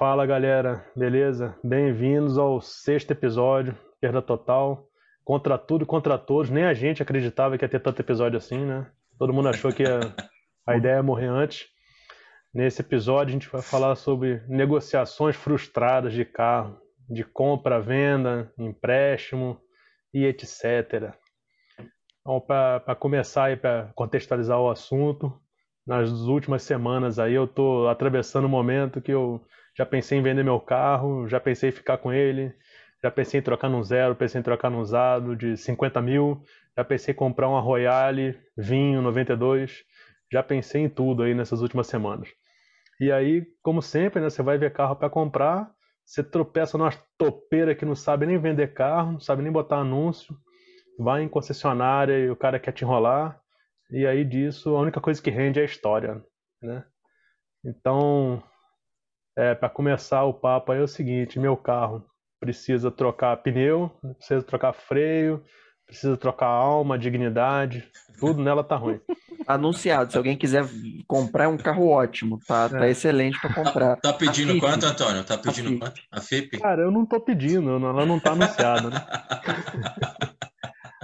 Fala galera, beleza? Bem-vindos ao sexto episódio, Perda Total. Contra tudo e contra todos, nem a gente acreditava que ia ter tanto episódio assim, né? Todo mundo achou que ia... a ideia ia morrer antes. Nesse episódio a gente vai falar sobre negociações frustradas de carro, de compra, venda, empréstimo e etc. Então, para começar e para contextualizar o assunto, nas últimas semanas aí eu estou atravessando um momento que eu já pensei em vender meu carro, já pensei em ficar com ele, já pensei em trocar num zero, pensei em trocar num usado de 50 mil, já pensei em comprar uma Royale vinho 92, já pensei em tudo aí nessas últimas semanas. E aí, como sempre, né, você vai ver carro para comprar, você tropeça numa topeira que não sabe nem vender carro, não sabe nem botar anúncio, vai em concessionária e o cara quer te enrolar, e aí disso a única coisa que rende é a história, né? Então, é, para começar o papo aí é o seguinte, meu carro precisa trocar pneu, precisa trocar freio, precisa trocar alma, dignidade, tudo nela tá ruim. Anunciado, se alguém quiser comprar é um carro ótimo, tá, tá é. tá excelente para comprar. Tá pedindo quanto, Antônio? Tá pedindo a quanto? A FIP? Cara, eu não tô pedindo, ela não tá anunciada, né?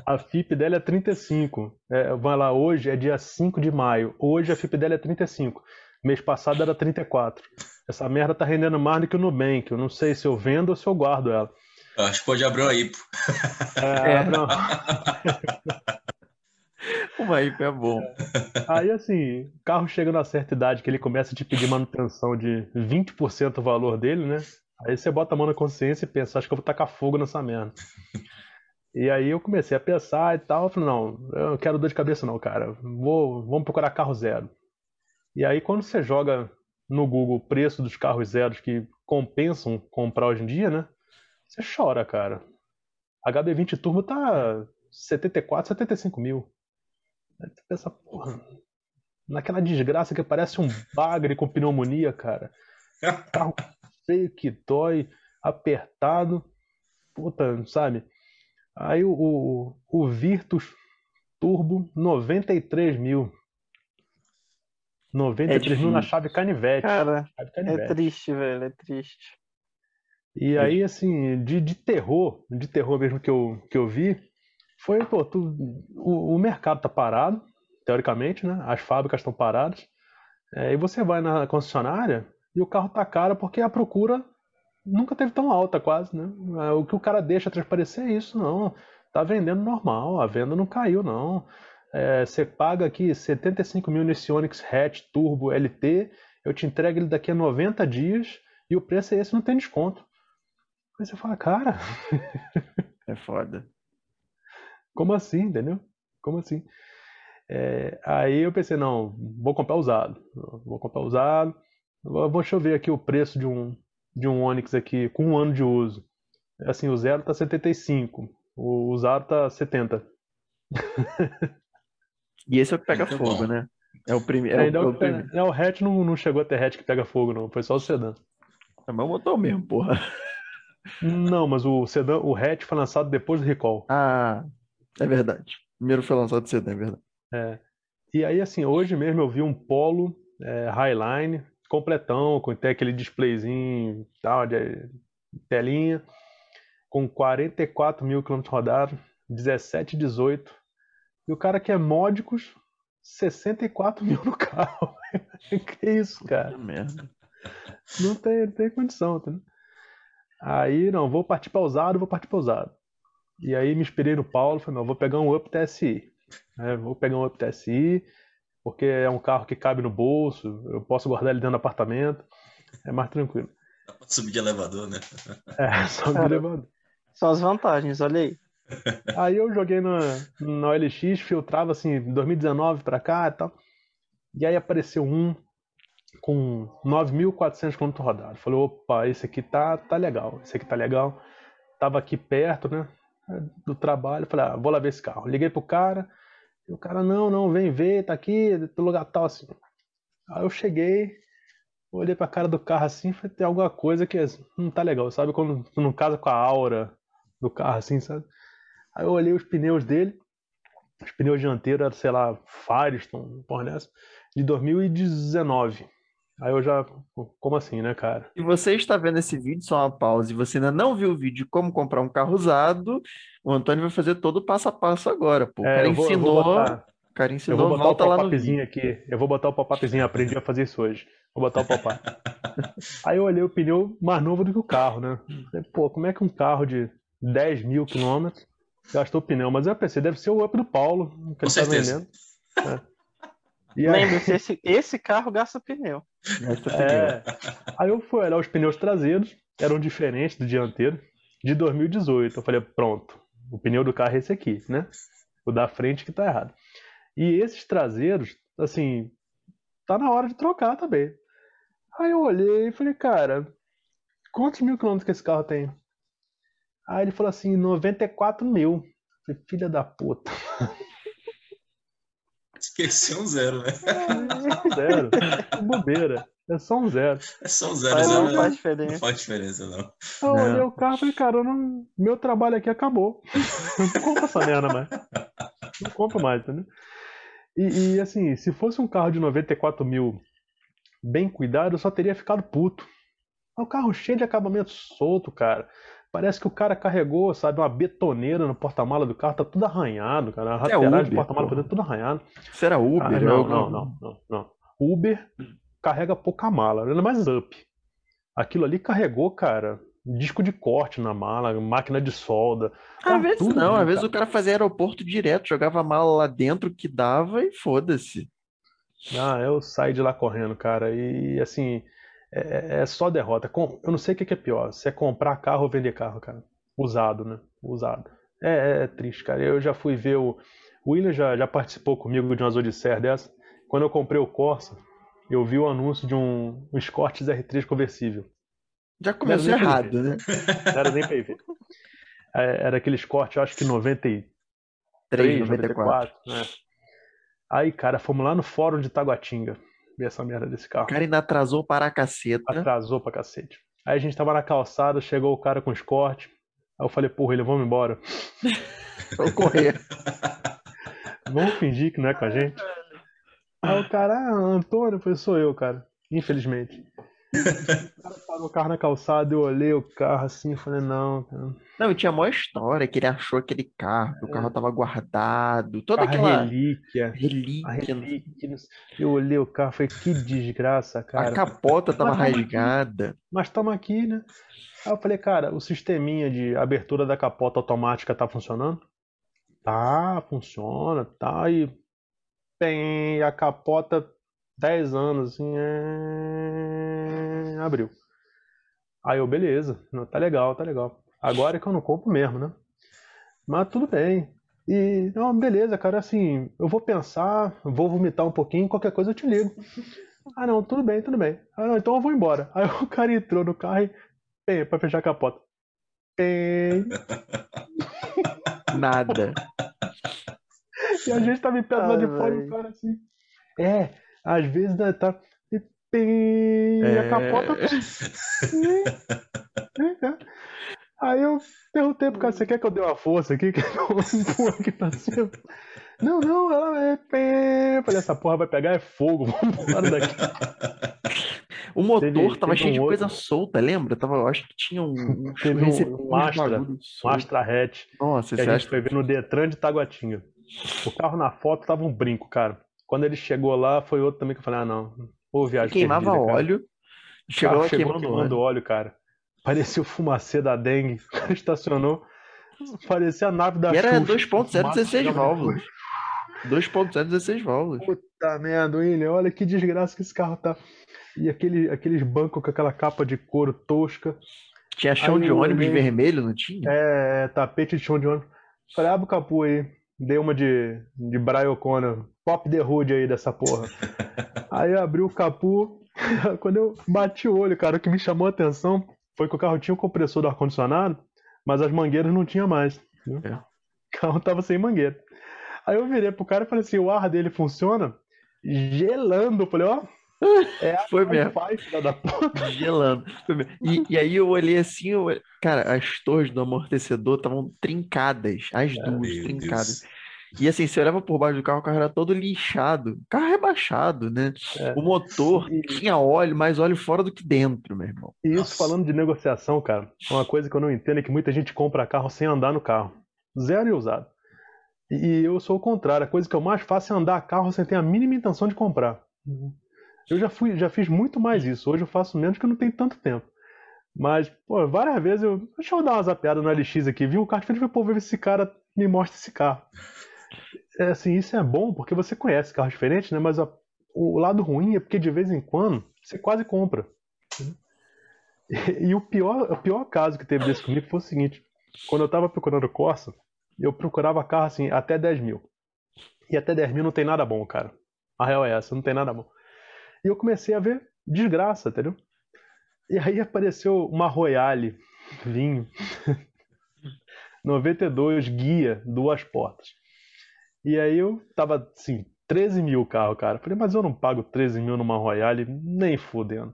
a FIP dela é 35. É, vai lá, hoje é dia 5 de maio. Hoje a FIP dela é 35. Mês passado era 34. Essa merda tá rendendo mais do que o Nubank. Eu não sei se eu vendo ou se eu guardo ela. acho que pode abrir uma IPO. É, é. não. Uma IPO é bom. Aí, assim, o carro chega numa certa idade que ele começa a te pedir manutenção de 20% do valor dele, né? Aí você bota a mão na consciência e pensa, acho que eu vou tacar fogo nessa merda. E aí eu comecei a pensar e tal, eu falei, não, eu não quero dor de cabeça não, cara. Vou, vamos procurar carro zero. E aí quando você joga no Google o preço dos carros zeros que compensam comprar hoje em dia, né? Você chora, cara. HB20 Turbo tá 74, 75 mil. Aí você pensa, porra, naquela desgraça que parece um bagre com pneumonia, cara. Carro feio que dói, apertado. Puta, sabe? Aí o, o, o Virtus Turbo, 93 mil. 93 é mil na chave canivete. Cara, chave canivete. é triste, velho, é triste. E aí, assim, de, de terror, de terror mesmo que eu, que eu vi, foi, pô, tu, o, o mercado tá parado, teoricamente, né? As fábricas estão paradas. É, e você vai na concessionária e o carro tá caro porque a procura nunca teve tão alta quase, né? É, o que o cara deixa transparecer é isso, não. Tá vendendo normal, a venda não caiu, não. É, você paga aqui 75 mil nesse Onix Hatch Turbo LT, eu te entrego ele daqui a 90 dias e o preço é esse, não tem desconto. Aí você fala, cara. é foda. Como assim, entendeu? Como assim? É, aí eu pensei, não, vou comprar usado. Vou comprar usado. Vou, deixa eu ver aqui o preço de um, de um Onix aqui com um ano de uso. Assim, o zero tá 75, o usado tá 70. E esse é o que pega Muito fogo, bom. né? É o primeiro. É, é, o, pega... é, o hatch não, não chegou a ter hatch que pega fogo, não. Foi só o sedã. É meu motor mesmo, porra. Não, mas o sedã, o hatch foi lançado depois do recall. Ah, é verdade. Primeiro foi lançado o sedã, é verdade. É. E aí, assim, hoje mesmo eu vi um Polo é, Highline completão, com até aquele displayzinho tal, de telinha, com 44 mil quilômetros rodados, 17, 18 e o cara quer módicos 64 mil no carro. que isso, cara? Que merda. Não tem, não tem condição, tá? Aí, não, vou partir para usado, vou partir para usado. E aí me inspirei no Paulo, falei, não, vou pegar um Up TSI. É, vou pegar um Up TSI, porque é um carro que cabe no bolso, eu posso guardar ele dentro do apartamento, é mais tranquilo. Dá pra subir de elevador, né? É, só de elevador. São as vantagens, olha aí. Aí eu joguei na, na OLX, filtrava assim, 2019 para cá e tal. E aí apareceu um com 9.400 km rodados. Falei, opa, esse aqui tá, tá legal, esse aqui tá legal. Tava aqui perto, né, do trabalho. Falei, ah, vou lá ver esse carro. Liguei pro cara, e o cara, não, não, vem ver, tá aqui, do lugar tal, assim. Aí eu cheguei, olhei pra cara do carro assim, falei, tem alguma coisa que não tá legal, sabe? Quando não casa com a aura do carro, assim, sabe? Aí eu olhei os pneus dele, os pneus dianteiros eram, sei lá, Firestone, porra nessa, de 2019. Aí eu já, como assim, né, cara? Se você está vendo esse vídeo, só uma pausa, e você ainda não viu o vídeo de como comprar um carro usado, o Antônio vai fazer todo o passo a passo agora, pô. O É, cara eu vou, eu ensinou, botar, o cara eu ensinou, vou botar o pop-upzinho aqui. Eu vou botar o pop-upzinho, aprendi a fazer isso hoje. Vou botar o pop-up. Aí eu olhei o pneu mais novo do que o carro, né? Pô, como é que um carro de 10 mil quilômetros gastou pneu? Mas eu pensei, deve ser o Up do Paulo, que Com ele tá certeza. vendendo. É. E aí, Lembre-se, esse, esse carro gasta pneu. Gasta pneu. é, aí eu fui olhar os pneus traseiros, eram diferentes do dianteiro, de 2018. Eu falei, pronto, o pneu do carro é esse aqui, né? O da frente que tá errado. E esses traseiros, assim, tá na hora de trocar também. Aí eu olhei e falei, cara, quantos mil quilômetros que esse carro tem? Aí ele falou assim, 94 mil. Falei, filha da puta. Esqueci um zero, né? É zero. Que bobeira. É só um zero. É só um zero, Faz, zero. não né? faz Não diferença. faz diferença, não. Eu olhei Não. o carro e falei, cara, não- meu trabalho aqui acabou. Não compro essa merda mais. Não compro mais, entendeu? E, e, assim, se fosse um carro de 94 mil bem cuidado, eu só teria ficado puto. É um carro cheio de acabamento solto, cara. Parece que o cara carregou, sabe, uma betoneira no porta-mala do carro, tá tudo arranhado, cara. A É do Uber, porta-mala dentro tudo arranhado. Isso era Uber? Ah, é não, algum- não, não, não, não. Uber carrega pouca mala, ainda mais up. Aquilo ali carregou, cara, disco de corte na mala, máquina de solda. Às Tá vezes tudo não, às vezes o cara fazia aeroporto direto, jogava a mala lá dentro que dava e foda-se. Ah, eu saí de lá correndo, cara, e assim, é, é só derrota. Com- Eu não sei o que é pior, se é comprar carro ou vender carro, cara. Usado, né? Usado. É, é triste, cara. Eu já fui ver o. O William já, já participou comigo de umas odisseias dessa. Quando eu comprei o Corsa, eu vi o anúncio de um, um Escort R3 conversível. Já começou errado, né? Não era nem PV. É, Era aquele Escort, eu acho que 93, 3, 94. 94, né? Aí, cara, fomos lá no fórum de Taguatinga ver essa merda desse carro. O cara ainda atrasou para a caceta. Atrasou pra cacete. Aí a gente tava na calçada, chegou o cara com Escort. Aí eu falei, porra, ele, vamos embora. Vou correr. Vamos fingir que não é com a gente. Aí o cara, ah, Antônio, falei, sou eu, cara. Infelizmente. O cara parou o carro na calçada, eu olhei o carro assim e falei, não, cara. Não, e tinha a maior história que ele achou aquele carro, que o carro tava guardado, toda Carro é aquela relíquia. A relíquia. relíquia. Eu olhei o carro e falei, que desgraça, A cara. capota tava Mas tamo rasgada. Mas estamos aqui, né? Aí eu falei, cara, o sisteminha de abertura da capota automática tá funcionando? Tá, funciona, tá. E tem a capota 10 anos, assim, é... abriu. Aí eu, beleza, não, tá legal, tá legal. Agora é que eu não compro mesmo, né? Mas tudo bem. E, não, beleza, cara, assim, eu vou pensar, vou vomitar um pouquinho, qualquer coisa eu te ligo. Ah, não, tudo bem, tudo bem. Ah, não, então eu vou embora. Aí o cara entrou no carro e, pem, pra fechar a capota. Pem. Nada. E a gente tava em pé de fora e o cara assim. É, às vezes né, tá. E, pem, e a É. capota. É. Aí eu perguntei pro cara, você quer que eu dê uma força aqui? Quer que eu empurre aqui pra cima? Não, não, ela é. Eu falei, essa porra vai pegar é fogo, vamos embora daqui. O motor Teve- tava teve cheio um de outro. coisa solta, lembra? Tava, eu acho que tinha um, um, Teve um- um Astra, Um. Astra Hatch. Nossa, que a gente Astra. foi ver no Detran de Taguatinga. O carro na foto tava um brinco, cara. Quando ele chegou lá, foi outro também que eu falei, ah, não. Ô, viagem Queimava perdida, óleo. Chegou chegou queimando óleo. cara. Parecia o fumacê da dengue. O cara estacionou. Parecia a nave da E era Xuxa. 2.0 16 Fumaça válvulas. 2.0 16 válvulas. Puta merda, William. Olha que desgraça que esse carro tá. E aquele, aqueles bancos com aquela capa de couro tosca. Tinha chão Aí de ônibus olhei- vermelho, não tinha? É, tapete de chão de ônibus. Falei, abre o capô aí. Dei uma de, de Brian O'Connor. Pop the hood aí dessa porra. aí eu abri o capô. Quando eu bati o olho, cara, o que me chamou a atenção foi que o carro tinha o compressor do ar-condicionado, mas as mangueiras não tinha mais. né? É. O carro tava sem mangueira. Aí eu virei pro cara e falei assim: o ar dele funciona gelando. Eu falei, ó, é Foi mesmo. Filha da puta. Gelando. Foi mesmo. E, e aí eu olhei assim, eu olhei- cara, as torres do amortecedor estavam trincadas, as duas Meu trincadas. Deus. E assim, você olhava por baixo do carro, o carro era todo lixado. O carro rebaixado, né? É. O motor E- tinha óleo, mais óleo fora do que dentro, meu irmão. E isso Nossa. falando de negociação, cara, uma coisa que eu não entendo é que muita gente compra carro sem andar no carro. Zero e usado. E eu sou o contrário. A coisa que eu mais faço é andar carro sem ter a mínima intenção de comprar. Eu já fui, já fiz muito mais isso. Hoje eu faço menos que eu não tenho tanto tempo. Mas, pô, várias vezes eu. Deixa eu dar uma zapeada no LX aqui. Vi um carro diferente e falei, pô, ver se esse cara me mostra esse carro. É assim, isso é bom porque você conhece carros diferentes, né? Mas a- o lado ruim é porque de vez em quando você quase compra. E, e o pior, o pior caso que teve desse comigo foi o seguinte: quando eu tava procurando Corsa, eu procurava carro assim, até 10 mil. E até 10 mil não tem nada bom, cara. A real é essa, não tem nada bom. E eu comecei a ver desgraça, entendeu? E aí apareceu uma Royale vinho 92 guia, duas portas. E aí eu tava assim, 13 mil o carro, cara. Falei, mas eu não pago 13 mil numa Royale, nem fudendo.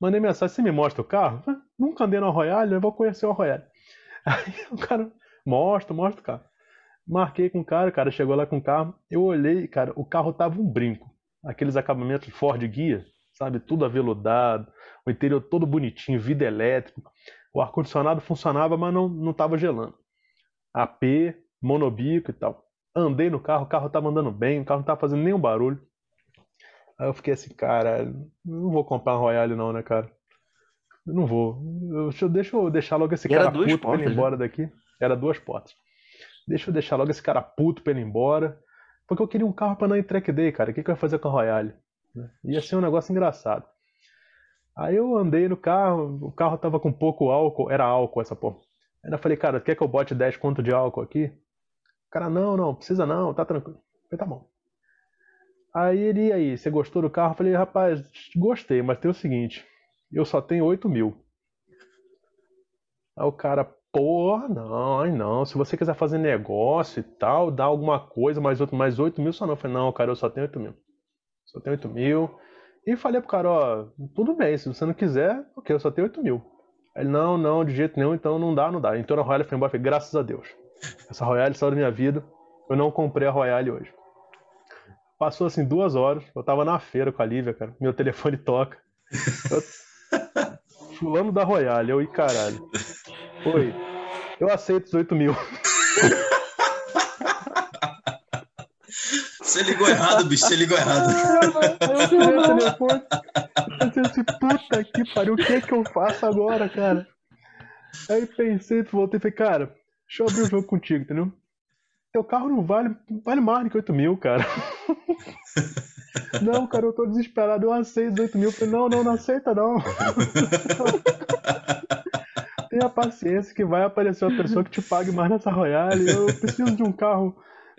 Mandei mensagem, você me mostra o carro? Falei, Nunca andei na Royale, eu vou conhecer a Royale. Aí o cara, mostra, mostra o carro. Marquei com o cara, o cara chegou lá com o carro. Eu olhei, cara, o carro tava um brinco. Aqueles acabamentos Ford Guia, sabe? Tudo aveludado, o interior todo bonitinho, vidro elétrico. O ar-condicionado funcionava, mas não, não tava gelando. AP, monobico e tal. Andei no carro, o carro tava andando bem, o carro não tava fazendo nenhum barulho. Aí eu fiquei assim, cara, não vou comprar uma Royale não, né, cara? Eu não vou. Eu, deixa, eu- deixa eu deixar logo esse E cara puto pra ele ir portas, né? embora daqui. Era duas portas. Deixa eu deixar logo esse cara puto pra ele ir embora. Porque eu queria um carro pra não ir track day, cara. O que, que eu ia fazer com a Royale? né? Ia ser um negócio engraçado. Aí eu andei no carro, o carro tava com pouco álcool, era álcool essa porra. Aí eu falei, cara, quer que eu bote 10 conto de álcool aqui? Cara, não, não, precisa não, tá tranquilo. Falei, tá bom. Aí ele, aí, você gostou do carro? Eu falei, rapaz, gostei, mas tem o seguinte, eu só tenho 8 mil. Aí o cara, porra, não, ai não, se você quiser fazer negócio e tal, dá alguma coisa, mais, outro, mais 8 mil só não. Eu falei, não, cara, eu só tenho 8 mil. Só tenho 8 mil. E falei pro cara, ó, tudo bem, se você não quiser, ok, eu só tenho 8 mil. Ele, não, não, de jeito nenhum, então não dá, não dá. Então a Royale foi embora, falei, graças a Deus. Essa Royale saiu da minha vida, eu não comprei a Royale hoje. Passou assim duas horas, eu tava na feira com a Lívia, cara, meu telefone toca. Eu... Fulano da Royale, eu, e caralho. Oi, eu aceito os 8 mil. Você ligou errado, bicho, você ligou errado. Eu peguei o telefone. Eu pensei assim, puta que pariu, o que é que eu faço agora, cara? Aí pensei, voltei e falei, cara, deixa eu abrir o jogo contigo, entendeu? Teu carro não vale, vale mais do que 8 mil, cara. Não, cara, eu tô desesperado, eu aceito os 8 mil. Eu falei, não, não, não aceita não. Tenha paciência que vai aparecer uma pessoa que te pague mais nessa Royale. Eu preciso de um carro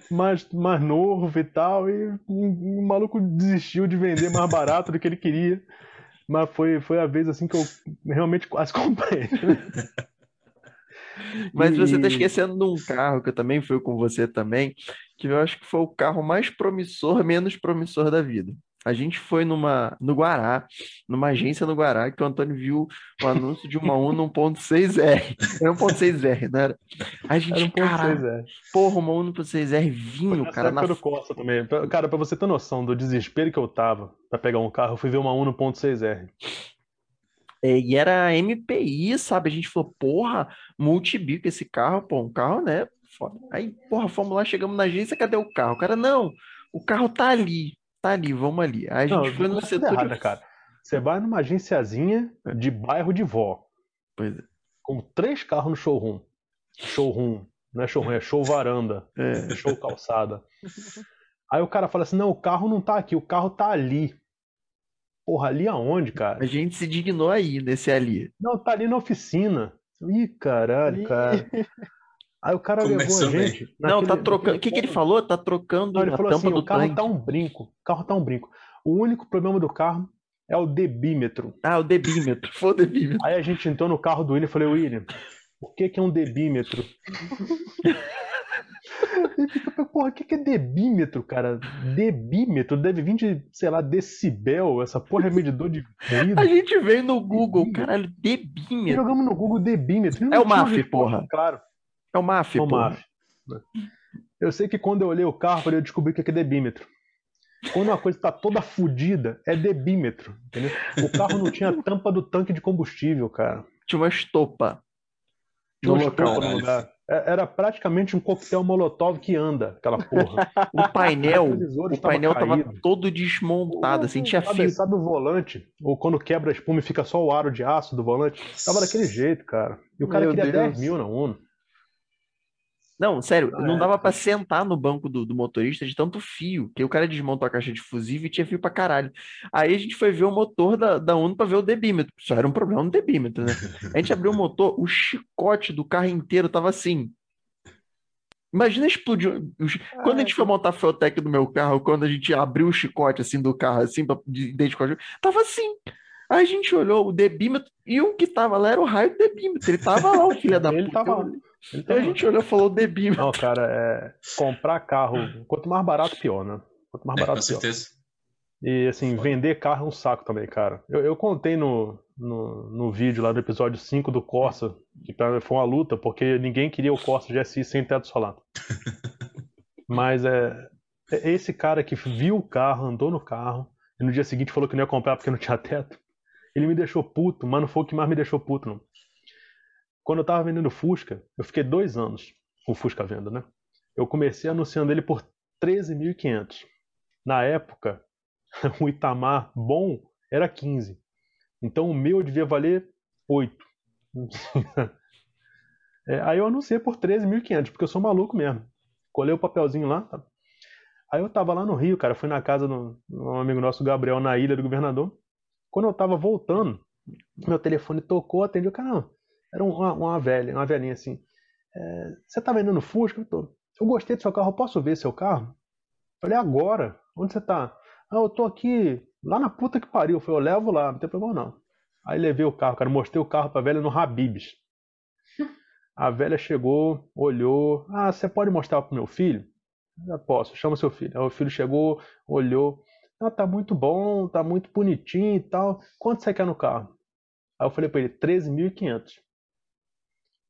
mais, mais novo e tal. E o maluco desistiu de vender mais barato do que ele queria. Mas foi, foi a vez assim que eu realmente quase comprei. Mas você tá E- esquecendo de um carro que eu também fui com você também, que eu acho que foi o carro mais promissor, menos promissor da vida. A gente foi numa, no Guará, numa agência no Guará, que o Antônio viu o anúncio de uma Uno 1.6R. Era 1.6R, não era? A Era gente, ponto cara, porra, uma Uno 1.6R vinho, cara, na do Corsa também. Cara, pra você ter noção do desespero que eu tava pra pegar um carro, eu fui ver uma 1.6R. É, e era MPI, sabe? A gente falou, porra, multibico esse carro, pô, um carro, né? Foda. Aí, porra, fomos lá, chegamos na agência, cadê o carro? O cara, não, o carro tá ali, tá ali, vamos ali. Aí a Não, gente foi no coisa setor errada, de... cara. Você vai numa agenciazinha de bairro de vó, Pois é. com três carros no showroom. Showroom, não é showroom, é show varanda, É. é show calçada. Aí o cara fala assim: não, o carro não tá aqui, o carro tá ali. Porra, ali aonde, cara? A gente se dignou aí, nesse ali. Não, tá ali na oficina. Ih, caralho, cara. Aí o cara levou a Começou gente. Não, tá naquele- trocando. O que que ele falou? Tá trocando Não, ele a falou tampa assim, do o carro tanque. tá um brinco. O carro tá um brinco. O único problema do carro é o debímetro. Ah, o debímetro. Foi o debímetro. Aí a gente entrou no carro do William e falei, William, o que que é um debímetro? Ele fica, porra, o que que é debímetro, cara? Debímetro deve vir de, sei lá, decibel. Essa porra é medidor de ruído. A gente veio no Google, Debímetro. caralho, E debímetro. jogamos no Google debímetro. E É o MAF, porra. Claro. É o MAF, É o porra. MAF. Eu sei que quando eu olhei o carro, eu descobri que é debímetro. Quando uma coisa está toda fodida, é debímetro. Entendeu? O carro não tinha tampa do tanque de combustível, cara. Tinha uma estopa. Tinha No uma local. estopa no lugar. É- Era praticamente um coquetel molotov que anda, aquela porra. O painel, O estava painel tava caído. todo desmontado, assim, tinha sabe, fio. sabe o volante? Ou quando quebra a espuma e fica só o aro de aço do volante? Tava daquele jeito, cara. E o cara Meu queria Deus. 10 mil na Uno. Não, sério, Ah, não é. dava pra sentar no banco do, do motorista de tanto fio, que o cara desmontou a caixa de fusível e tinha fio pra caralho. Aí a gente foi ver o motor da, da Uno pra ver o debímetro. Só era um problema no debímetro, né? A gente abriu o motor, o chicote do carro inteiro tava assim. Imagina explodir. Quando a gente foi montar a Feltec do meu carro, quando a gente abriu o chicote assim do carro, assim, pra de- identificar o tava assim. Aí a gente olhou o debímetro e o que tava lá era o raio do debímetro. Ele tava lá, o filho da Ele puta. tava lá. Tava- a gente olhou e falou debímetro. Não, cara, é... comprar carro, quanto mais barato, pior, né? Quanto mais É, com barato, pior. certeza. E assim, vender carro é um saco também, cara. Eu, eu contei no, no, no vídeo lá do episódio 5 do Corsa, que pra mim foi uma luta, porque ninguém queria o Corsa GSI sem teto solar. Mas é, é esse cara que viu o carro, andou no carro, e no dia seguinte falou que não ia comprar porque não tinha teto. Ele me deixou puto, mas não foi o que mais me deixou puto, não. Quando eu tava vendendo Fusca, eu fiquei dois anos com Fusca à venda, né? Eu comecei anunciando ele por 13.500. Na época, o Itamar bom era 15. Então o meu devia valer 8. É, aí eu anunciei por 13.500, porque eu sou maluco mesmo. Colei o papelzinho lá. tá? Aí eu tava lá no Rio, cara, fui na casa do um amigo nosso, Gabriel, na Ilha do Governador. Quando eu tava voltando, meu telefone tocou, atendi o cara. Era uma, uma velha, uma velhinha assim. É, você tá vendendo Fusca? Eu, tô. eu gostei do seu carro, posso ver seu carro? Falei, agora? Onde você tá? Ah, eu tô aqui, lá na puta que pariu. Falei, eu levo lá, não tem problema não. Aí levei o carro, cara, mostrei o carro pra velha no Habibs. A velha chegou, olhou. Ah, você pode mostrar pro meu filho? Já posso, chama seu filho. Aí o filho chegou, olhou. Ah, tá muito bom, tá muito bonitinho e tal. Quanto você quer no carro? Aí eu falei pra ele, 13.500.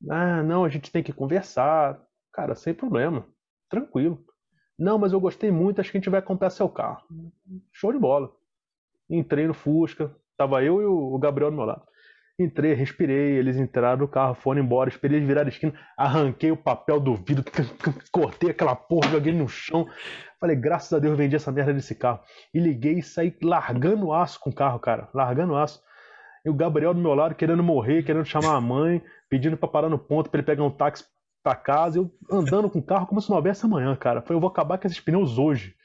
Ah, não, a gente tem que conversar. Cara, sem problema. Tranquilo. Não, mas eu gostei muito, acho que a gente vai comprar seu carro. Show de bola. Entrei no Fusca, tava eu e o Gabriel do meu lado. Entrei, respirei, eles entraram no carro, foram embora, esperei eles virarem a esquina, arranquei o papel do vidro, cortei aquela porra, joguei no chão. Falei, graças a Deus eu vendi essa merda desse carro. E liguei e saí largando aço com o carro, cara, largando aço. E o Gabriel do meu lado querendo morrer, querendo chamar a mãe, pedindo pra parar no ponto pra ele pegar um táxi pra casa. Eu andando com o carro como se não houvesse amanhã, cara. Falei, eu vou acabar com esses pneus hoje.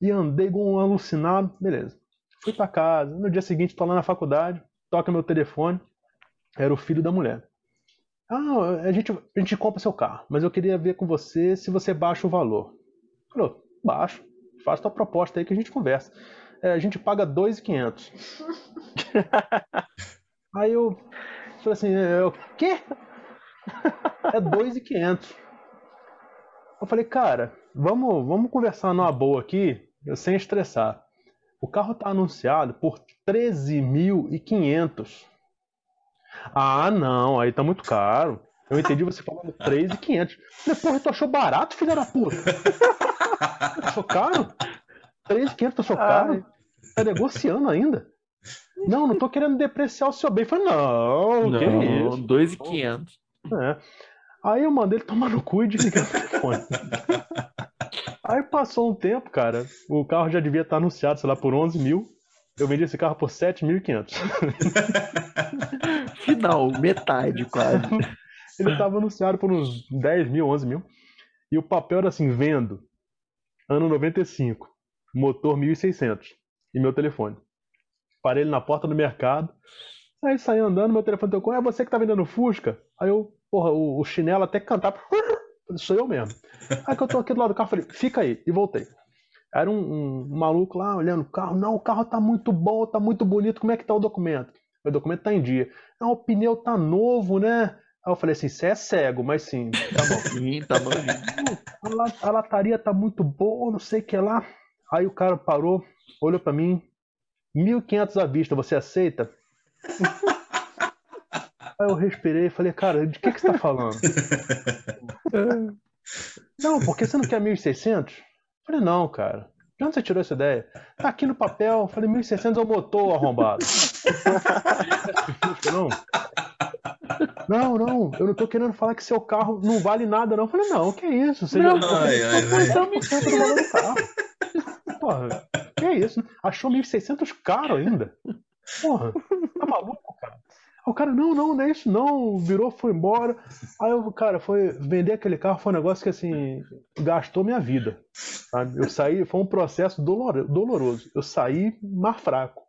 E andei igual um alucinado, beleza. Fui pra casa. No dia seguinte, tô lá na faculdade, toca meu telefone. Era o filho da mulher. Ah, a gente, a gente compra seu carro, mas eu queria ver com você se você baixa o valor. Falou, baixo. Faz tua proposta aí que a gente conversa. É, a gente paga 2.500. Aí eu falei assim, o quê? É 2.500. Eu falei, cara, vamos, vamos conversar numa boa aqui, sem estressar. O carro tá anunciado por 13.500. Ah, não, aí tá muito caro. Eu entendi você falando 3.500. Falei, porra, tu achou barato, filha da puta? Achou caro? 3.500 tu achou caro? Tá negociando ainda? Não, não tô querendo depreciar o seu bem. Eu falei, não, que Não, isso? 2,500. É. Aí eu mandei ele tomar no cu e desligar o telefone. Aí passou um tempo, cara. O carro já devia estar anunciado, sei lá, por 11 mil. Eu vendi esse carro por 7.500. Final, metade quase. Ele estava anunciado por uns 10 mil, 11 mil. E o papel era assim: vendo. Ano 95. Motor 1600. E meu telefone. Parei ele na porta do mercado. Aí saí andando, meu telefone tocou. É você que tá vendendo Fusca? Aí eu, porra, o, o chinelo até cantava. Falei, Sou eu mesmo. Aí que eu tô aqui do lado do carro, falei, fica aí. E voltei. Era um, um maluco lá olhando o carro. Não, o carro tá muito bom, tá muito bonito. Como é que tá o documento? Meu documento tá em dia. Não, o pneu tá novo, né? Aí eu falei assim, você é cego, mas sim, tá bom. Sim, tá novinho. A, a lataria tá muito boa, não sei o que lá. Aí o cara parou, olhou pra mim, 1.500 à vista, você aceita? Aí eu respirei e falei, cara, de que, que você tá falando? Não, porque você não quer 1.600? Falei, não, cara. De onde você tirou essa ideia? Tá aqui no papel. Falei, 1.600 é o motor arrombado. não. Não, não, eu não tô querendo falar que seu carro não vale nada, não. Eu falei, não, que isso? Você Não, já ai, ai, ai. me valor do carro. Porra, que isso? Achou 1.600 caro ainda? Porra, tá maluco, cara? O cara, não, não, não é isso não, virou, foi embora. Aí o cara foi vender aquele carro, foi um negócio que assim, gastou minha vida. sabe? Eu saí, foi um processo dolor- doloroso. Eu saí mais fraco.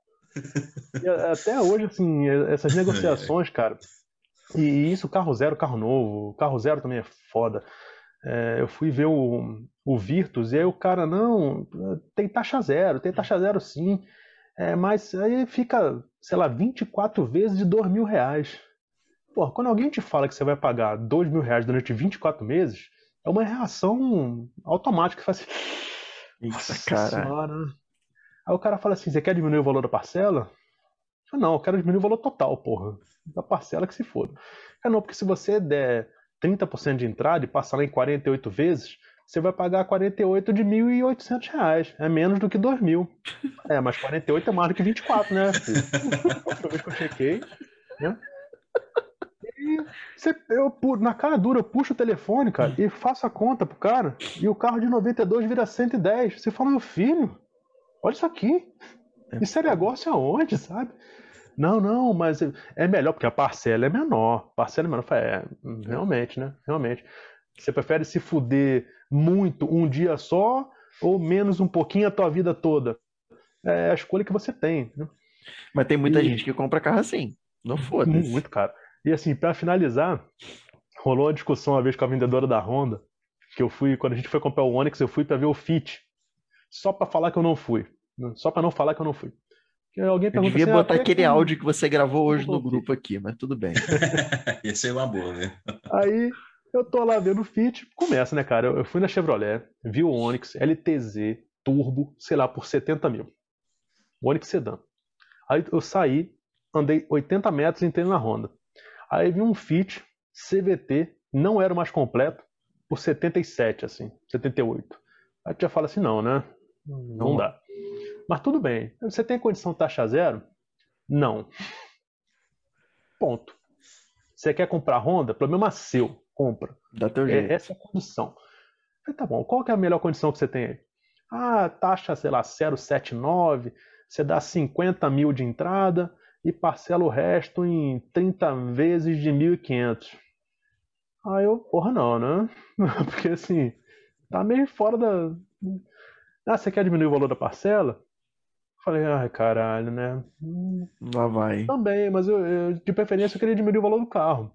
E até hoje, assim, essas negociações, cara. E isso, carro zero, carro novo. Carro zero também é foda. É, eu fui ver o, o Virtus e aí o cara, não, tem taxa zero, tem taxa zero sim. É, mas aí fica, sei lá, 24 vezes de 2 mil reais. Pô, quando alguém te fala que você vai pagar 2 mil reais durante 24 meses, é uma reação automática que faz assim. Nossa, cara. senhora. Aí o cara fala assim: você quer diminuir o valor da parcela? Eu não, eu quero diminuir o valor total, porra. Da parcela que se foda. É não, porque se você der 30% de entrada e passar lá em 48 vezes, você vai pagar 48 de 1.800 reais. É menos do que 2 mil. É, mas 48 é mais do que 24, né? filho? A última vez que eu chequei, né? E você, eu, na cara dura, eu puxo o telefone, cara, e faço a conta pro cara, e o carro de 92 vira 110. Você fala, meu filho, olha isso aqui. Isso é negócio aonde, sabe? Não, não, mas é melhor, porque a parcela é menor. Parcela é menor. Eu falei, É, realmente, né? Realmente. Você prefere se fuder muito um dia só ou menos um pouquinho a tua vida toda? É a escolha que você tem, né? Mas tem muita E- gente que compra carro assim. Não foda-se. Muito caro. E assim, pra finalizar, rolou uma discussão uma vez com a vendedora da Honda, que eu fui, quando a gente foi comprar o Onix, eu fui pra ver o Fit. Só pra falar que eu não fui. né? Só pra não falar que eu não fui. Alguém Eu devia assim, ah, botar por que aquele que- áudio que você gravou hoje no grupo aqui, mas tudo bem. Ia ser uma boa, né? Aí eu tô lá vendo o Fit, começa, né, cara? Eu, eu fui na Chevrolet, vi o Onix LTZ Turbo, sei lá, por 70 mil. O Onix Sedan. Aí eu saí, andei 80 metros e entrei na Honda. Aí vi um Fit CVT, não era o mais completo, por 77, assim, 78. Aí tu já fala assim, não, né? Não Não. dá. Mas tudo bem. Você tem condição taxa zero? Não. Ponto. Você quer comprar Honda? Problema seu. Compra. Dá teu É, jeito. essa é a condição. Falei, tá bom, qual que é a melhor condição que você tem aí? Ah, taxa, sei lá, 079, você dá 50 mil de entrada e parcela o resto em 30 vezes de 1.500. Aí eu, porra, não, né? Porque assim, tá meio fora da. Ah, você quer diminuir o valor da parcela? Falei, ai, caralho, né? Hum, Lá vai. também, mas eu, eu, de preferência eu queria diminuir o valor do carro.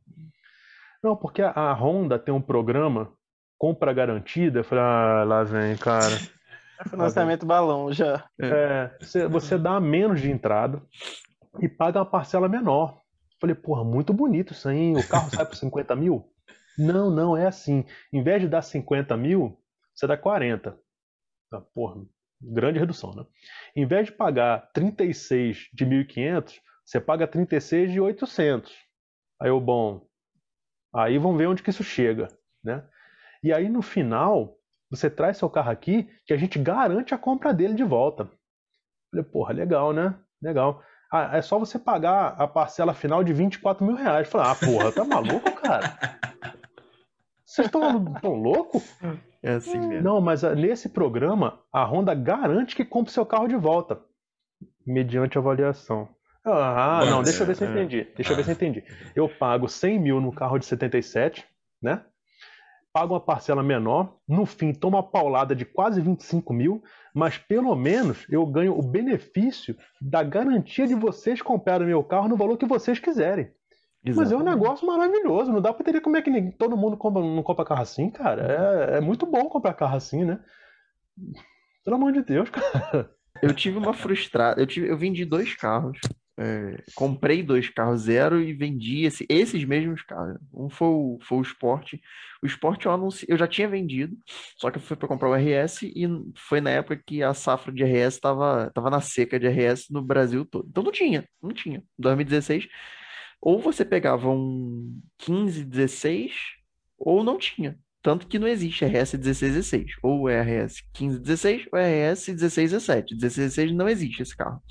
Não, porque a, a Honda tem um programa compra garantida. Eu falei, ah, lá vem, cara. Financiamento balão já. É, você, você dá menos de entrada e paga uma parcela menor. Falei, porra, muito bonito isso aí. O carro sai por 50 mil? Não, não, é assim. Em vez de dar 50 mil, você dá 40. Tá, Porra, grande redução, né? Em vez de pagar 36 de 1.500, você paga 36 de 800. Aí eu, bom, aí vamos ver onde que isso chega, né? E aí no final, você traz seu carro aqui que a gente garante a compra dele de volta. Falei, porra, legal, né? Legal. Ah, é só você pagar a parcela final de 24 mil reais. Falei, ah, porra, tá maluco, cara? Vocês estão tão louco? É assim mesmo. Não, mas ah, nesse programa, a Honda garante que compre seu carro de volta. Mediante avaliação. Ah, Mano, não, deixa eu ver é, se eu é. entendi. Deixa eu ver se eu entendi. Eu pago 100 mil no carro de 77, né? Pago uma parcela menor, no fim tomo uma paulada de quase 25 mil, mas pelo menos eu ganho o benefício da garantia de vocês comprarem meu carro no valor que vocês quiserem. Mas é um negócio maravilhoso. Não dá pra entender como é que ninguém- todo mundo compra, não compra carro assim, cara. É, é muito bom comprar carro assim, né? Pelo amor de Deus, cara. Eu tive uma frustrada. Eu, tive, eu vendi dois carros. É, comprei dois carros zero e vendi esse- esses mesmos carros. Um foi o, foi o Sport. O Sport eu, anunci, eu já tinha vendido, só que eu fui para comprar o RS e foi na época que a safra de RS estava tava na seca de RS no Brasil todo. Então não tinha, não tinha. 2016, ou você pegava um 15, 16, ou não tinha. Tanto que não existe RS 1616, ou RS 1516 ou RS 1617. 1616 não existe esse carro.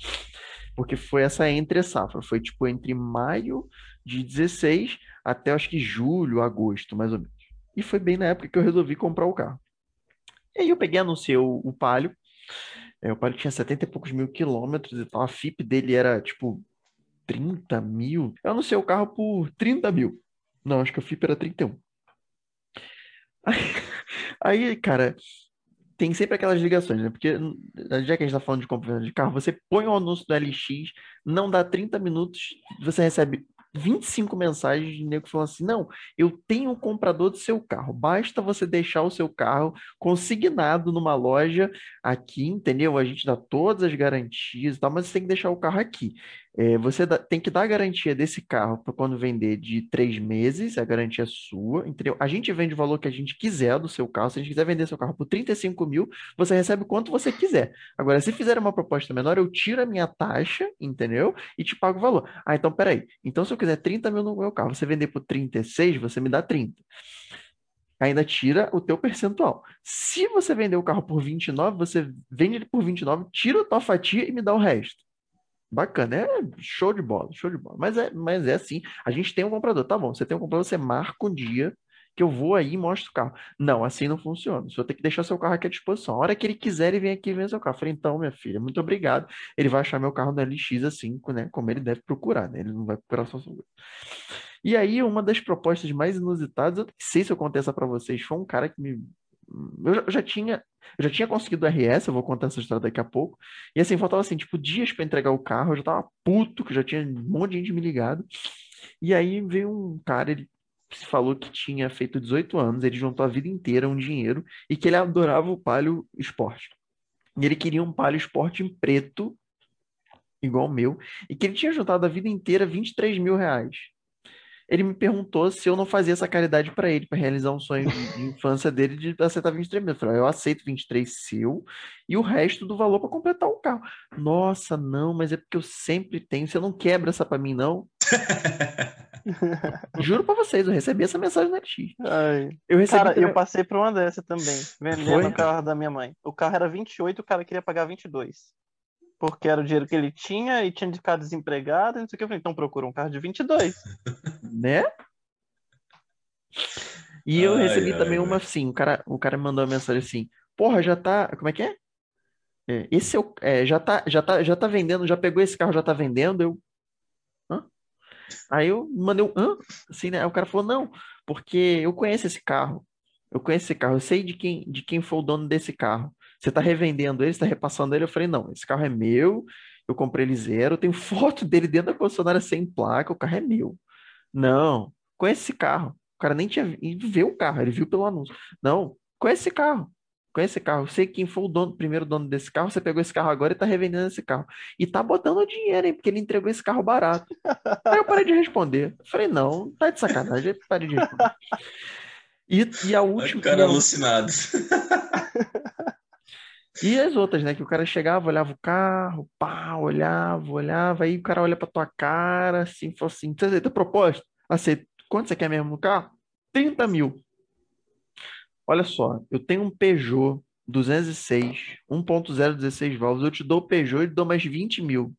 Porque foi essa entre safra, foi tipo entre maio de 16 até acho que julho, agosto, mais ou menos. E foi bem na época que eu resolvi comprar o carro. E aí eu peguei, anunciei o, o Palio. É, o Palio tinha 70 e poucos mil quilômetros e tal. A FIP dele era tipo 30 mil. Eu anunciei o carro por 30 mil. Não, acho que a FIP era 31. Aí, aí, cara, tem sempre aquelas ligações, né? Porque já que a gente tá falando de compra de carro, você põe o anúncio do LX, não dá 30 minutos, você recebe 25 mensagens de nego falando assim: não, eu tenho um comprador do seu carro, basta você deixar o seu carro consignado numa loja aqui, entendeu? A gente dá todas as garantias e tal, mas você tem que deixar o carro aqui. É, você tem que dar a garantia desse carro para quando vender de três meses, a garantia é sua, entendeu? A gente vende o valor que a gente quiser do seu carro. Se a gente quiser vender seu carro por 35 mil, você recebe quanto você quiser. Agora, se fizer uma proposta menor, eu tiro a minha taxa, entendeu? E te pago o valor. Ah, então peraí. Então, se eu quiser 30 mil no meu carro, você vender por 36, você me dá 30 ainda tira o teu percentual. Se você vender o carro por 29, você vende ele por 29, tira a tua fatia e me dá o resto. Bacana, é show de bola, show de bola. Mas é, mas é assim, a gente tem um comprador, tá bom, você tem um comprador, você marca um dia que eu vou aí e mostro o carro. Não, assim não funciona. Você ter que deixar seu carro aqui à disposição. A hora que ele quiser, ele vem aqui e vem seu carro. Eu falei, então, minha filha, muito obrigado. Ele vai achar meu carro no LX assim, né? Como ele deve procurar, né? Ele não vai procurar só seu. E aí, uma das propostas mais inusitadas, eu não sei se eu contei essa para vocês, foi um cara que me eu já tinha eu já tinha conseguido o RS, eu vou contar essa história daqui a pouco. E assim, faltava assim, tipo, dias para entregar o carro, eu já tava puto, que já tinha um monte de gente me ligado. E aí veio um cara, ele se falou que tinha feito 18 anos, ele juntou a vida inteira um dinheiro e que ele adorava o Palio Esporte. E ele queria um Palio Esporte em preto, igual o meu, e que ele tinha juntado a vida inteira 23 mil reais ele me perguntou se eu não fazia essa caridade para ele, para realizar um sonho de, de, infância dele de aceitar 23 mil. Eu falei, eu aceito 23 seu e o resto do valor para completar o carro. Nossa, não, mas é porque eu sempre tenho. Você não quebra essa para mim, não? Juro para vocês, eu recebi essa mensagem na X. Eu recebi cara, eu passei por uma dessa também, vendendo o carro da minha mãe. O carro era 28, o cara queria pagar 22 porque era o dinheiro que ele tinha e tinha de ficar desempregado, não sei o que. Eu falei, então procura um carro de 22. né? E eu ai, recebi ai, também ai. uma assim, o cara, o cara mandou uma mensagem assim, porra, já tá, como é que é? é esse é, o, é, já tá, já tá, já tá vendendo, já pegou esse carro, já tá vendendo, eu, hã? Aí eu mandei um, hã? Assim, né? Aí o cara falou, não, porque eu conheço esse carro, eu conheço esse carro, eu sei de quem, de quem foi o dono desse carro. Você está revendendo ele, está repassando ele? Eu falei, não, esse carro é meu, eu comprei ele zero, eu tenho foto dele dentro da concessionária sem placa, o carro é meu. Não, conhece esse carro. O cara nem tinha viu o carro, ele viu pelo anúncio. Não, conhece esse carro. Conhece esse carro. Eu sei quem foi o dono, primeiro dono desse carro. Você pegou esse carro agora e está revendendo esse carro. E tá botando dinheiro, hein? Porque ele entregou esse carro barato. Aí eu parei de responder. Eu falei, não, tá de sacanagem. Eu parei de responder. E, e a última. Cara alucinado. E as outras, né? Que o cara chegava, olhava o carro, pá, olhava, olhava, aí o cara olha pra tua cara, assim, fala assim: você aceita a proposta? Aceita. Quanto você quer mesmo no carro? 30 mil. Olha só, eu tenho um Peugeot 206, 1.0 16 válvulas, eu te dou o Peugeot e dou mais 20 mil.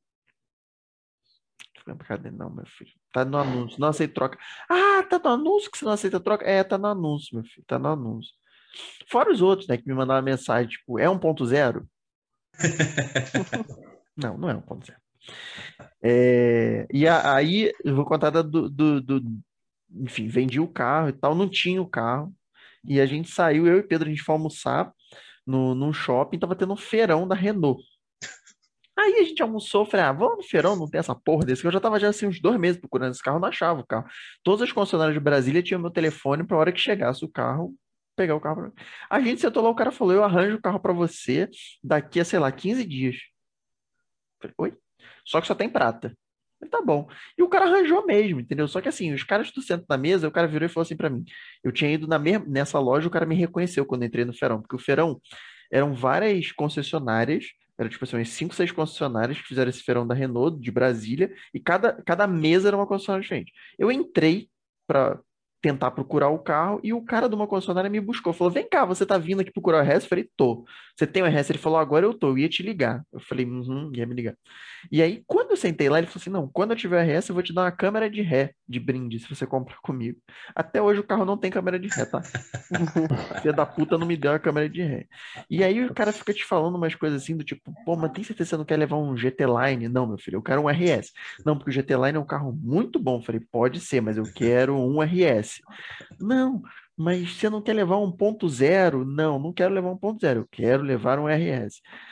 Cadê? Não, meu filho. Tá no anúncio. Não aceita troca. Ah, tá no anúncio que você não aceita troca? É, tá no anúncio, meu filho. Tá no anúncio. Fora os outros, né, que me mandaram mensagem, tipo, é 1.0? não, não é 1.0. É, e a, aí, eu vou contar do, do, do, Enfim, vendi o carro e tal, não tinha o carro. E a gente saiu, eu e Pedro, a gente foi almoçar no, num shopping, tava tendo um feirão da Renault. Aí a gente almoçou, falei, ah, vamos no feirão, não tem essa porra desse. Eu já tava já assim uns dois meses procurando esse carro, não achava o carro. Todas as concessionárias de Brasília tinham meu telefone para hora que chegasse o carro, pegar o carro. Pra... A gente sentou lá, o cara falou: Eu arranjo o carro para você daqui a, sei lá, 15 dias. Falei, Oi? Só que só tem prata. Falei, tá bom. E o cara arranjou mesmo, entendeu? Só que assim, os caras do centro da mesa, o cara virou e falou assim para mim: Eu tinha ido na mesma, nessa loja, o cara me reconheceu quando entrei no Ferão, porque o Ferão eram várias concessionárias. Era tipo assim, umas 5, 6 concessionárias que fizeram esse feirão da Renault, de Brasília, e cada, cada mesa era uma concessionária diferente. Eu entrei para tentar procurar o carro e o cara de uma concessionária me buscou. Falou: Vem cá, você tá vindo aqui procurar o RS? Eu falei: Tô. Você tem o RS? Ele falou: Agora eu tô, eu ia te ligar. Eu falei: Uhum, ia me ligar. E aí, quando eu sentei lá, ele falou assim: Não, quando eu tiver RS, eu vou te dar uma câmera de ré de brinde se você comprar comigo. Até hoje o carro não tem câmera de ré, tá? Filha da puta não me deu a câmera de ré. E aí o cara fica te falando umas coisas assim do tipo: Pô, mas tem certeza que você não quer levar um GT Line? Não, meu filho, eu quero um RS. Não, porque o GT Line é um carro muito bom. Eu falei: Pode ser, mas eu quero um RS. Não, mas você não quer levar um ponto zero? Não, não quero levar um ponto zero, eu quero levar um RS.